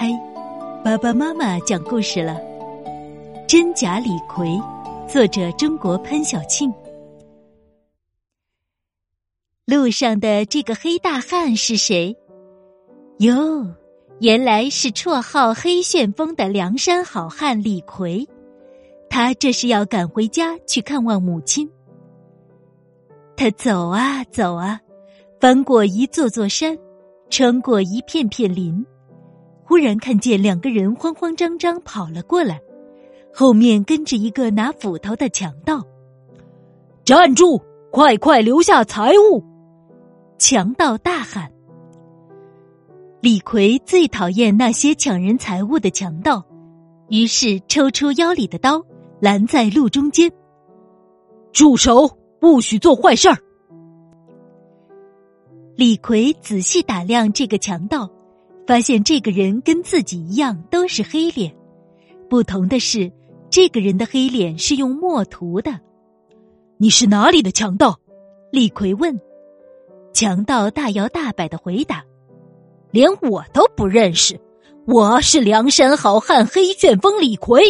嗨，爸爸妈妈讲故事了。真假李逵，作者中国潘晓庆。路上的这个黑大汉是谁？哟，原来是绰号“黑旋风”的梁山好汉李逵。他这是要赶回家去看望母亲。他走啊走啊，翻过一座座山，穿过一片片林。忽然看见两个人慌慌张张跑了过来，后面跟着一个拿斧头的强盗。站住！快快留下财物！强盗大喊。李逵最讨厌那些抢人财物的强盗，于是抽出腰里的刀，拦在路中间。住手！不许做坏事儿！李逵仔细打量这个强盗。发现这个人跟自己一样都是黑脸，不同的是，这个人的黑脸是用墨涂的。你是哪里的强盗？李逵问。强盗大摇大摆的回答：“连我都不认识，我是梁山好汉黑旋风李逵。”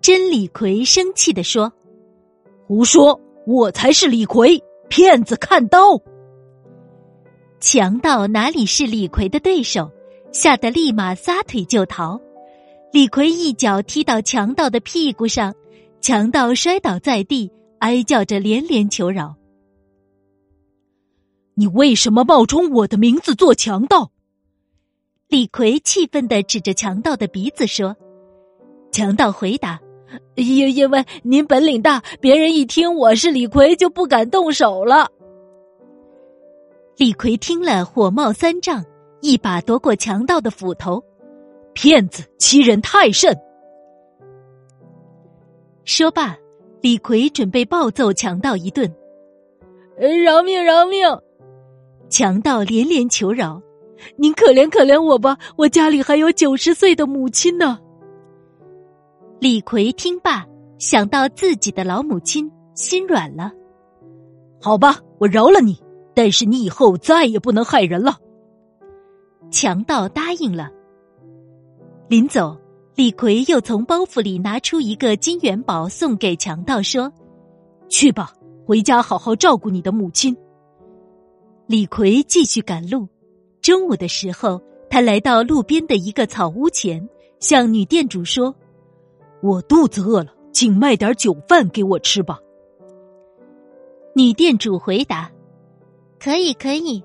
真李逵生气的说：“胡说！我才是李逵，骗子看刀！”强盗哪里是李逵的对手，吓得立马撒腿就逃。李逵一脚踢到强盗的屁股上，强盗摔倒在地，哀叫着连连求饶：“你为什么冒充我的名字做强盗？”李逵气愤的指着强盗的鼻子说：“强盗回答，因因为您本领大，别人一听我是李逵就不敢动手了。”李逵听了，火冒三丈，一把夺过强盗的斧头。骗子，欺人太甚！说罢，李逵准备暴揍强盗一顿。饶命！饶命！强盗连连求饶：“您可怜可怜我吧，我家里还有九十岁的母亲呢。”李逵听罢，想到自己的老母亲，心软了。好吧，我饶了你。但是你以后再也不能害人了。强盗答应了。临走，李逵又从包袱里拿出一个金元宝，送给强盗，说：“去吧，回家好好照顾你的母亲。”李逵继续赶路。中午的时候，他来到路边的一个草屋前，向女店主说：“我肚子饿了，请卖点酒饭给我吃吧。”女店主回答。可以，可以。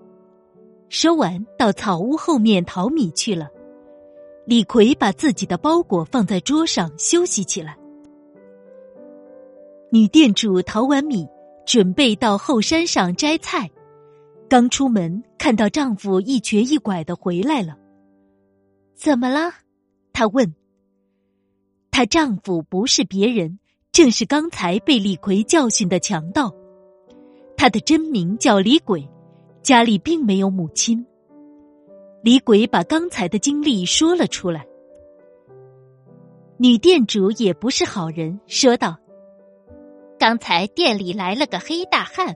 说完，到草屋后面淘米去了。李逵把自己的包裹放在桌上休息起来。女店主淘完米，准备到后山上摘菜。刚出门，看到丈夫一瘸一拐的回来了。怎么了？她问。她丈夫不是别人，正是刚才被李逵教训的强盗。他的真名叫李鬼，家里并没有母亲。李鬼把刚才的经历说了出来。女店主也不是好人，说道：“刚才店里来了个黑大汉，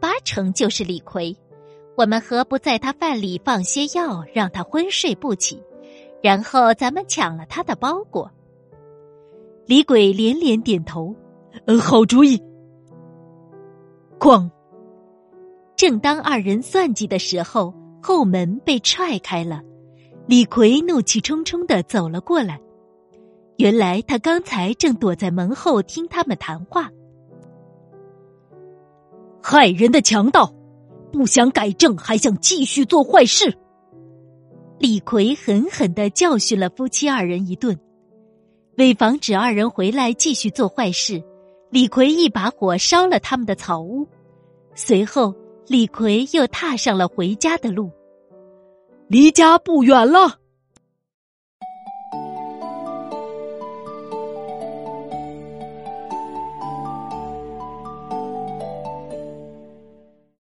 八成就是李逵。我们何不在他饭里放些药，让他昏睡不起，然后咱们抢了他的包裹？”李鬼连连点头：“嗯，好主意。”哐！正当二人算计的时候，后门被踹开了，李逵怒气冲冲的走了过来。原来他刚才正躲在门后听他们谈话。害人的强盗，不想改正还想继续做坏事。李逵狠狠的教训了夫妻二人一顿，为防止二人回来继续做坏事。李逵一把火烧了他们的草屋，随后李逵又踏上了回家的路。离家不远了。